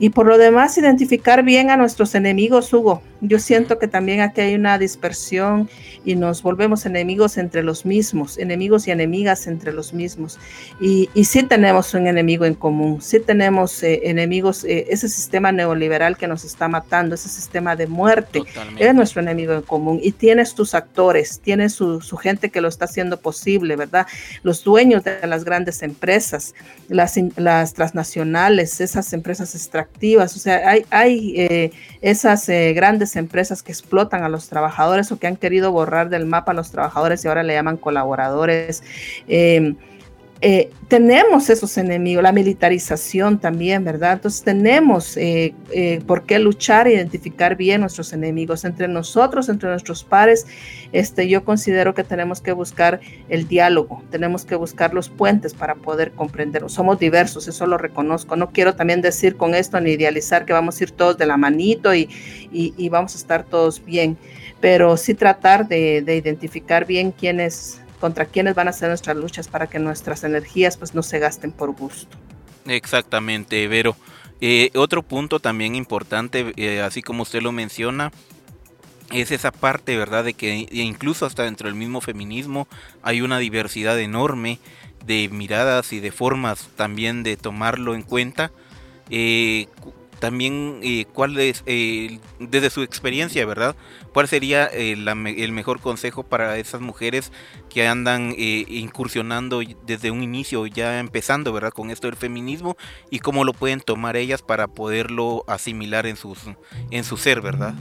Y por lo demás, identificar bien a nuestros enemigos, Hugo. Yo siento que también aquí hay una dispersión y nos volvemos enemigos entre los mismos, enemigos y enemigas entre los mismos. Y, y sí tenemos un enemigo en común, sí tenemos eh, enemigos, eh, ese sistema neoliberal que nos está matando, ese sistema de muerte, es nuestro enemigo en común. Y tienes tus actores, tienes su, su gente que lo está haciendo posible ¿verdad? Los dueños de las grandes empresas, las, las transnacionales, esas empresas extractivas, o sea, hay, hay eh, esas eh, grandes empresas que explotan a los trabajadores o que han querido borrar del mapa a los trabajadores y ahora le llaman colaboradores. Eh, eh, tenemos esos enemigos, la militarización también, ¿verdad? Entonces tenemos eh, eh, por qué luchar e identificar bien nuestros enemigos entre nosotros, entre nuestros pares. Este, yo considero que tenemos que buscar el diálogo, tenemos que buscar los puentes para poder comprender. Somos diversos, eso lo reconozco. No quiero también decir con esto ni idealizar que vamos a ir todos de la manito y, y, vamos a estar todos bien, pero sí tratar de, de identificar bien quiénes contra quiénes van a ser nuestras luchas para que nuestras energías pues no se gasten por gusto. Exactamente, Vero. Eh, otro punto también importante, eh, así como usted lo menciona, es esa parte, ¿verdad? De que incluso hasta dentro del mismo feminismo hay una diversidad enorme de miradas y de formas también de tomarlo en cuenta. Eh, también eh, cuál es, eh, desde su experiencia, ¿verdad? ¿Cuál sería el mejor consejo para esas mujeres que andan incursionando desde un inicio, ya empezando, ¿verdad? Con esto del feminismo y cómo lo pueden tomar ellas para poderlo asimilar en, sus, en su ser, ¿verdad?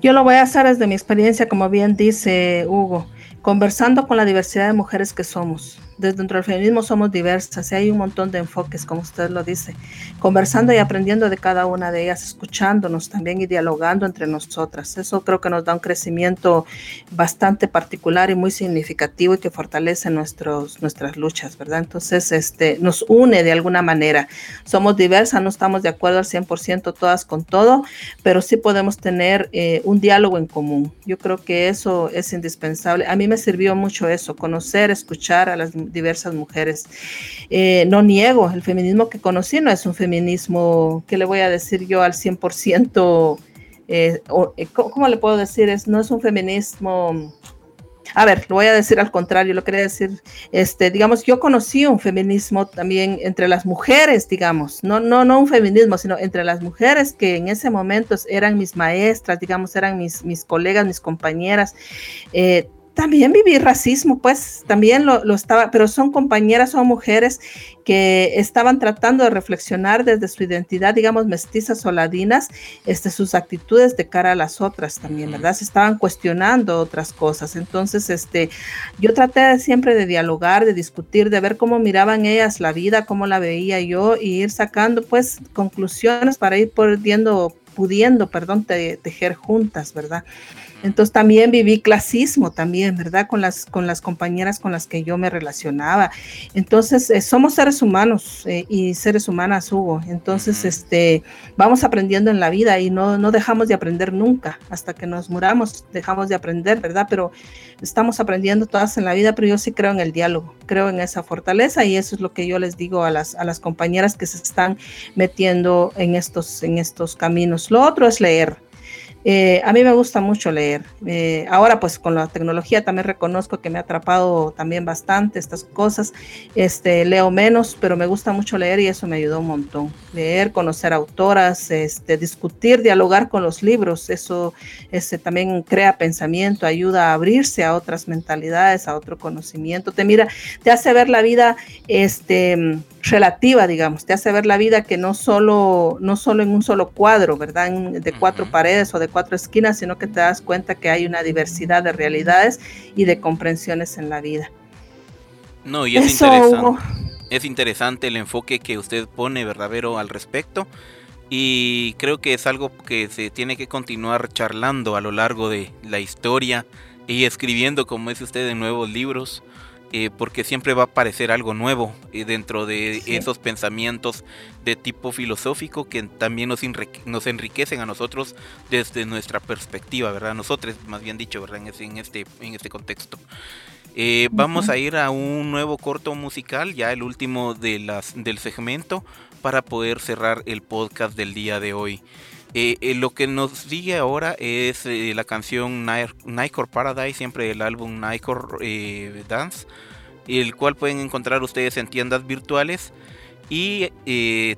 Yo lo voy a hacer desde mi experiencia, como bien dice Hugo, conversando con la diversidad de mujeres que somos desde dentro del feminismo somos diversas y hay un montón de enfoques, como usted lo dice, conversando y aprendiendo de cada una de ellas, escuchándonos también y dialogando entre nosotras. Eso creo que nos da un crecimiento bastante particular y muy significativo y que fortalece nuestros, nuestras luchas, ¿verdad? Entonces, este, nos une de alguna manera. Somos diversas, no estamos de acuerdo al 100% todas con todo, pero sí podemos tener eh, un diálogo en común. Yo creo que eso es indispensable. A mí me sirvió mucho eso, conocer, escuchar a las diversas mujeres. Eh, no niego, el feminismo que conocí no es un feminismo, que le voy a decir yo al 100%? Eh, eh, ¿Cómo le puedo decir? Es, no es un feminismo... A ver, lo voy a decir al contrario, lo quería decir, este, digamos, yo conocí un feminismo también entre las mujeres, digamos, no, no, no un feminismo, sino entre las mujeres que en ese momento eran mis maestras, digamos, eran mis, mis colegas, mis compañeras. Eh, también viví racismo, pues también lo, estaba, pero son compañeras, son mujeres que estaban tratando de reflexionar desde su identidad, digamos, mestizas o ladinas, este, sus actitudes de cara a las otras también, ¿verdad? Se estaban cuestionando otras cosas. Entonces, este, yo traté siempre de dialogar, de discutir, de ver cómo miraban ellas la vida, cómo la veía yo, y ir sacando, pues, conclusiones para ir pudiendo, pudiendo, perdón, tejer juntas, ¿verdad? Entonces también viví clasismo también, ¿verdad? Con las, con las compañeras con las que yo me relacionaba. Entonces eh, somos seres humanos eh, y seres humanas, Hugo. Entonces este, vamos aprendiendo en la vida y no, no dejamos de aprender nunca. Hasta que nos muramos dejamos de aprender, ¿verdad? Pero estamos aprendiendo todas en la vida, pero yo sí creo en el diálogo, creo en esa fortaleza y eso es lo que yo les digo a las, a las compañeras que se están metiendo en estos, en estos caminos. Lo otro es leer eh, a mí me gusta mucho leer. Eh, ahora pues con la tecnología también reconozco que me ha atrapado también bastante estas cosas. Este, leo menos, pero me gusta mucho leer y eso me ayudó un montón. Leer, conocer autoras, este, discutir, dialogar con los libros, eso este, también crea pensamiento, ayuda a abrirse a otras mentalidades, a otro conocimiento. Te mira, te hace ver la vida este, relativa, digamos, te hace ver la vida que no solo, no solo en un solo cuadro, ¿verdad? de cuatro paredes o de cuatro esquinas, sino que te das cuenta que hay una diversidad de realidades y de comprensiones en la vida. No, y es interesante. Es interesante el enfoque que usted pone verdadero al respecto. Y creo que es algo que se tiene que continuar charlando a lo largo de la historia y escribiendo, como dice usted, en nuevos libros eh, porque siempre va a aparecer algo nuevo eh, dentro de esos pensamientos de tipo filosófico que también nos, nos enriquecen a nosotros desde nuestra perspectiva, ¿verdad? Nosotros, más bien dicho, ¿verdad? En, este, en este contexto. Eh, vamos a ir a un nuevo corto musical, ya el último de las, del segmento, para poder cerrar el podcast del día de hoy. Eh, eh, lo que nos sigue ahora es eh, la canción Nightcore Paradise, siempre del álbum Nightcore Dance, el cual pueden encontrar ustedes en tiendas virtuales y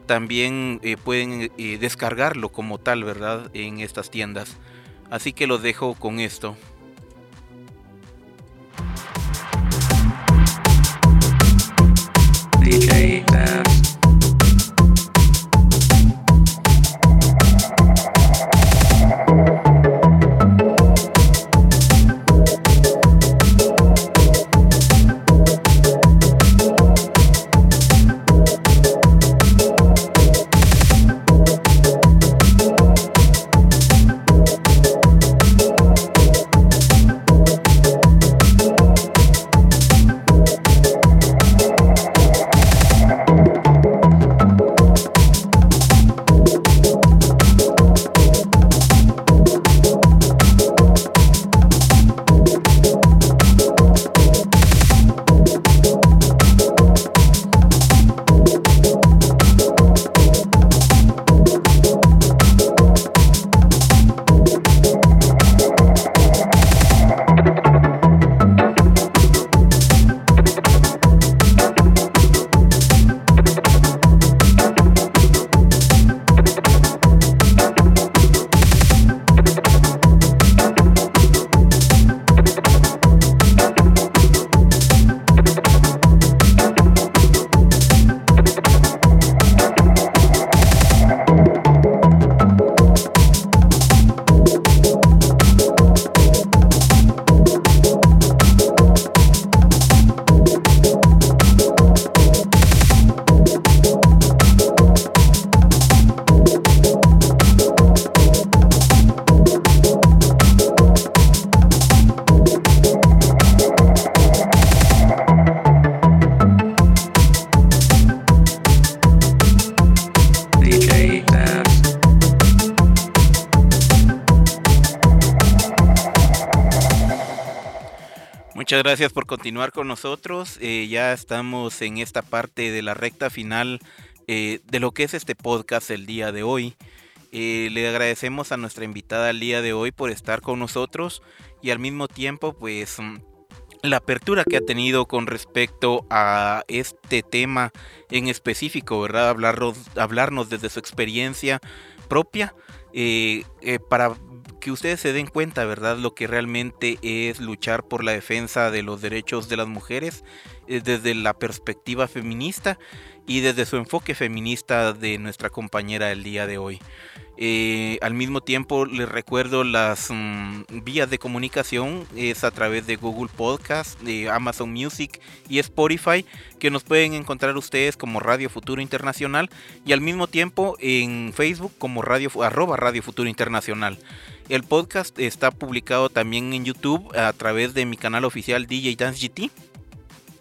también pueden descargarlo como tal, ¿verdad? En estas tiendas. Así que los dejo con esto. DJ uh, Muchas gracias por continuar con nosotros. Eh, ya estamos en esta parte de la recta final eh, de lo que es este podcast el día de hoy. Eh, le agradecemos a nuestra invitada el día de hoy por estar con nosotros y al mismo tiempo pues mm, la apertura que ha tenido con respecto a este tema en específico, ¿verdad? Hablarnos, hablarnos desde su experiencia propia para que ustedes se den cuenta, ¿verdad? Lo que realmente es luchar por la defensa de los derechos de las mujeres eh, desde la perspectiva feminista y desde su enfoque feminista de nuestra compañera el día de hoy. Eh, al mismo tiempo les recuerdo las mm, vías de comunicación es a través de Google Podcast, de Amazon Music y Spotify que nos pueden encontrar ustedes como Radio Futuro Internacional y al mismo tiempo en Facebook como radio Futuro Internacional. El podcast está publicado también en YouTube a través de mi canal oficial DJ Dance GT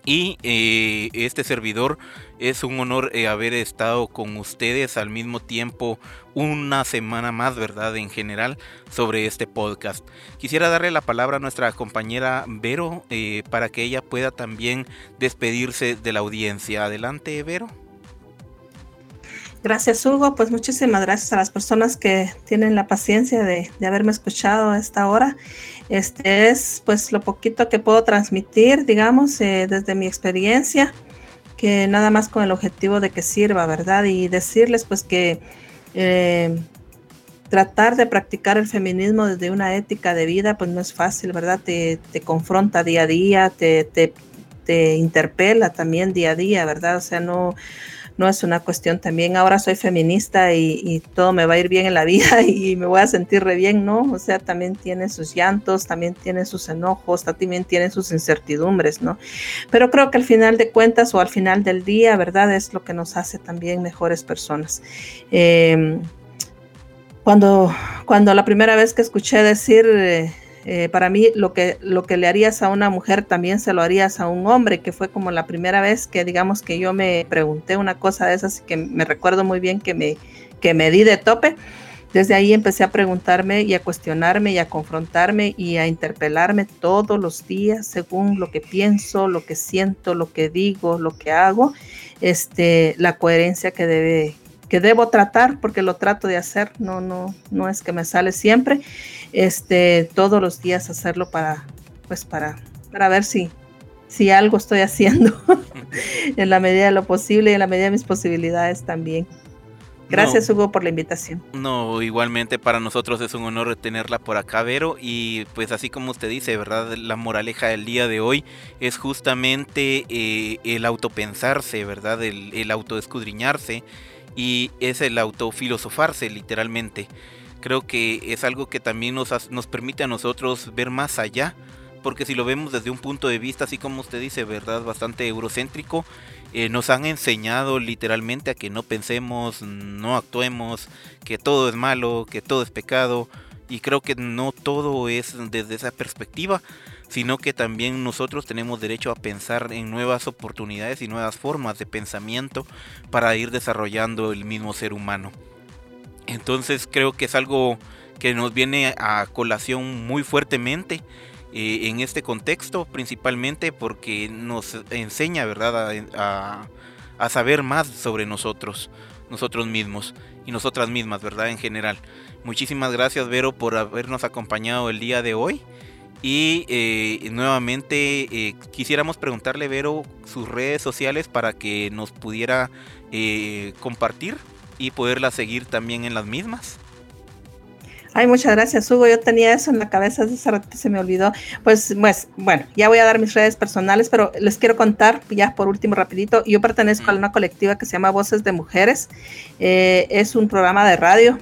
y eh, este servidor es un honor eh, haber estado con ustedes al mismo tiempo una semana más, ¿verdad? En general sobre este podcast. Quisiera darle la palabra a nuestra compañera Vero eh, para que ella pueda también despedirse de la audiencia. Adelante, Vero. Gracias, Hugo. Pues muchísimas gracias a las personas que tienen la paciencia de, de, haberme escuchado a esta hora. Este es pues lo poquito que puedo transmitir, digamos, eh, desde mi experiencia, que nada más con el objetivo de que sirva, ¿verdad? Y decirles pues que eh, tratar de practicar el feminismo desde una ética de vida pues no es fácil, ¿verdad? Te, te confronta día a día, te, te, te interpela también día a día, ¿verdad? O sea, no no es una cuestión también, ahora soy feminista y, todo me va a ir bien en la vida [laughs] y me voy a sentir re bien, ¿no? O sea, también tiene sus llantos, también tiene sus enojos, también tiene sus incertidumbres, ¿no? Pero creo que al final de cuentas o al final del día, ¿verdad? Es lo que nos hace también mejores personas. Em, cuando, cuando la primera vez que escuché decir... Eh, eh, para mí lo que, lo que le harías a una mujer también se lo harías a un hombre, que fue como la primera vez que digamos que yo me pregunté una cosa de esas que me recuerdo muy bien que me, que me di de tope. Desde ahí empecé a preguntarme y a cuestionarme y a confrontarme y a interpelarme todos los días según lo que pienso, lo que siento, lo que digo, lo que hago, este, la coherencia que debe, que debo tratar, porque lo trato de hacer, no, no, no es que me sale siempre, este, todos los días hacerlo para, pues para, para ver si, si algo estoy haciendo [laughs] en la medida de lo posible y en la medida de mis posibilidades también. Gracias Hugo por la invitación. No, igualmente para nosotros es un honor tenerla por acá, Vero. Y pues así como usted dice, ¿verdad? La moraleja del día de hoy es justamente eh, el autopensarse, ¿verdad? El, el autoescudriñarse y es el autofilosofarse literalmente. Creo que es algo que también nos, nos permite a nosotros ver más allá, porque si lo vemos desde un punto de vista, así como usted dice, ¿verdad? Bastante eurocéntrico, eh, nos han enseñado literalmente a que no pensemos, no actuemos, que todo es malo, que todo es pecado, y creo que no todo es desde esa perspectiva, sino que también nosotros tenemos derecho a pensar en nuevas oportunidades y nuevas formas de pensamiento para ir desarrollando el mismo ser humano. Entonces creo que es algo que nos viene a colación muy fuertemente eh, en este contexto, principalmente porque nos enseña, ¿verdad?, a, a saber más sobre nosotros, nosotros mismos y nosotras mismas, ¿verdad?, en general. Muchísimas gracias, Vero, por habernos acompañado el día de hoy. Y eh, nuevamente eh, quisiéramos preguntarle, Vero, sus redes sociales para que nos pudiera eh, compartir y poderla seguir también en las mismas. Ay, muchas gracias, Hugo. Yo tenía eso en la cabeza, hace rato se me olvidó. Pues, pues, bueno, ya voy a dar mis redes personales, pero les quiero contar, ya por último, rapidito. Yo pertenezco a una colectiva que se llama Voces de Mujeres. es un programa de radio.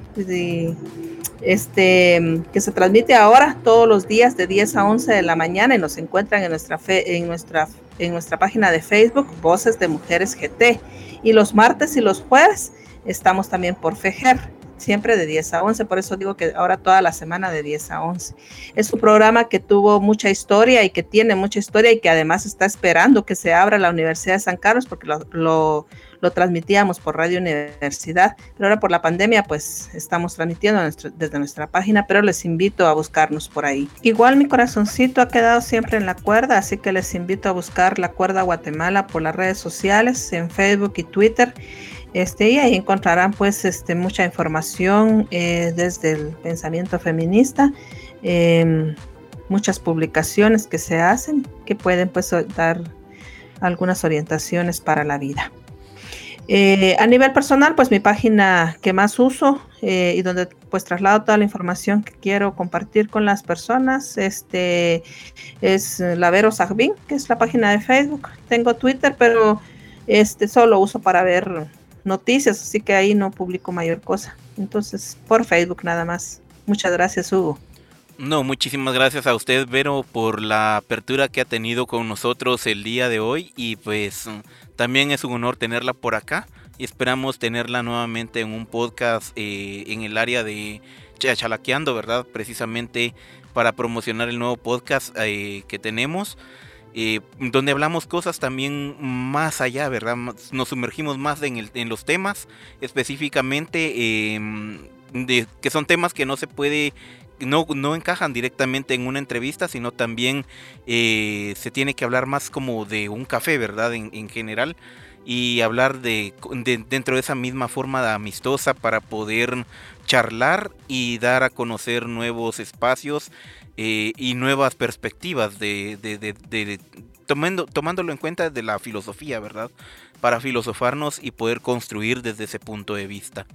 Este, que se transmite ahora todos los días de 10 a 11 de la mañana y nos encuentran en nuestra, fe, en nuestra, en nuestra página de Facebook, Voces de Mujeres GT. Y los martes y los jueves estamos también por FEGER, siempre de 10 a 11, por eso digo que ahora toda la semana de 10 a 11. Es un programa que tuvo mucha historia y que tiene mucha historia y que además está esperando que se abra la Universidad de San Carlos porque lo, transmitíamos por Radio Universidad, pero ahora por la pandemia pues estamos transmitiendo desde nuestra página, pero les invito a buscarnos por ahí. Igual mi corazoncito ha quedado siempre en la cuerda, así que les invito a buscar la cuerda Guatemala por las redes sociales, en Facebook y Twitter. Este, y ahí encontrarán pues este, mucha información eh, desde el pensamiento feminista, em, muchas publicaciones que se hacen que pueden pues dar algunas orientaciones para la vida. Eh, a nivel personal, pues mi página que más uso eh, y donde pues traslado toda la información que quiero compartir con las personas, este es Lavero Sagbin, que es la página de Facebook. Tengo Twitter, pero este solo uso para ver noticias, así que ahí no publico mayor cosa. Entonces, por Facebook nada más. Muchas gracias, Hugo. No, muchísimas gracias a usted, Vero, por la apertura que ha tenido con nosotros el día de hoy y pues también es un honor tenerla por acá y esperamos tenerla nuevamente en un podcast eh, en el área de Chalaqueando, ¿verdad? Precisamente para promocionar el nuevo podcast eh, que tenemos. Eh, donde hablamos cosas también más allá, ¿verdad? Nos sumergimos más en, los temas, específicamente em, de, que son temas que no se puede, no, no encajan directamente en una entrevista, sino también eh, se tiene que hablar más como de un café, ¿verdad? En, general y hablar de, dentro de esa misma forma de amistosa para poder charlar y dar a conocer nuevos espacios eh, y nuevas perspectivas de, tomando, tomándolo en cuenta de la filosofía, ¿verdad? Para filosofarnos y poder construir desde ese punto de vista.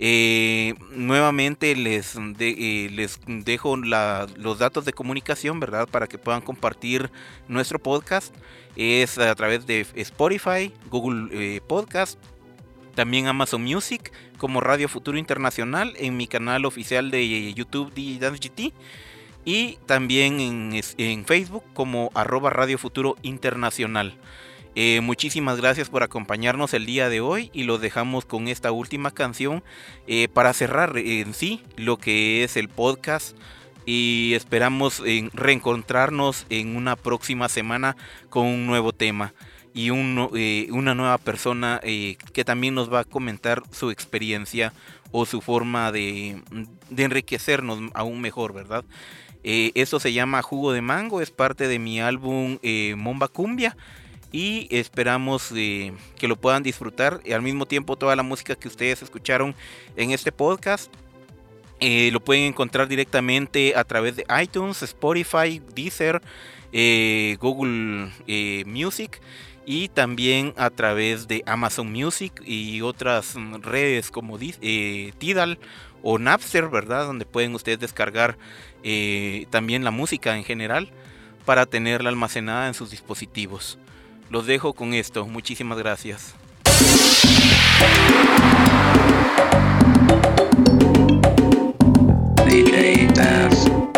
Eh, nuevamente les, eh, les dejo los datos de comunicación, ¿verdad? Para que puedan compartir nuestro podcast. Es a través de Spotify, Google Podcast, también Amazon Music, como Radio Futuro Internacional, en mi canal oficial de YouTube Dance GT y también en, Facebook como arroba Radio Futuro Internacional. Eh, muchísimas gracias por acompañarnos el día de hoy y lo dejamos con esta última canción eh, para cerrar en sí lo que es el podcast y esperamos reencontrarnos en una próxima semana con un nuevo tema y eh, una nueva persona que también nos va a comentar su experiencia o su forma de, enriquecernos aún mejor, ¿verdad? Eh, esto se llama Jugo de Mango, es parte de mi álbum eh, Momba Cumbia y esperamos eh, que lo puedan disfrutar. Y al mismo tiempo toda la música que ustedes escucharon en este podcast lo pueden encontrar directamente a través de iTunes, Spotify, Deezer, Google Music y también a través de Amazon Music y otras redes como Tidal o Napster, ¿verdad? Donde pueden ustedes descargar eh, también la música en general para tenerla almacenada en sus dispositivos. Los dejo con esto. Muchísimas gracias. DJ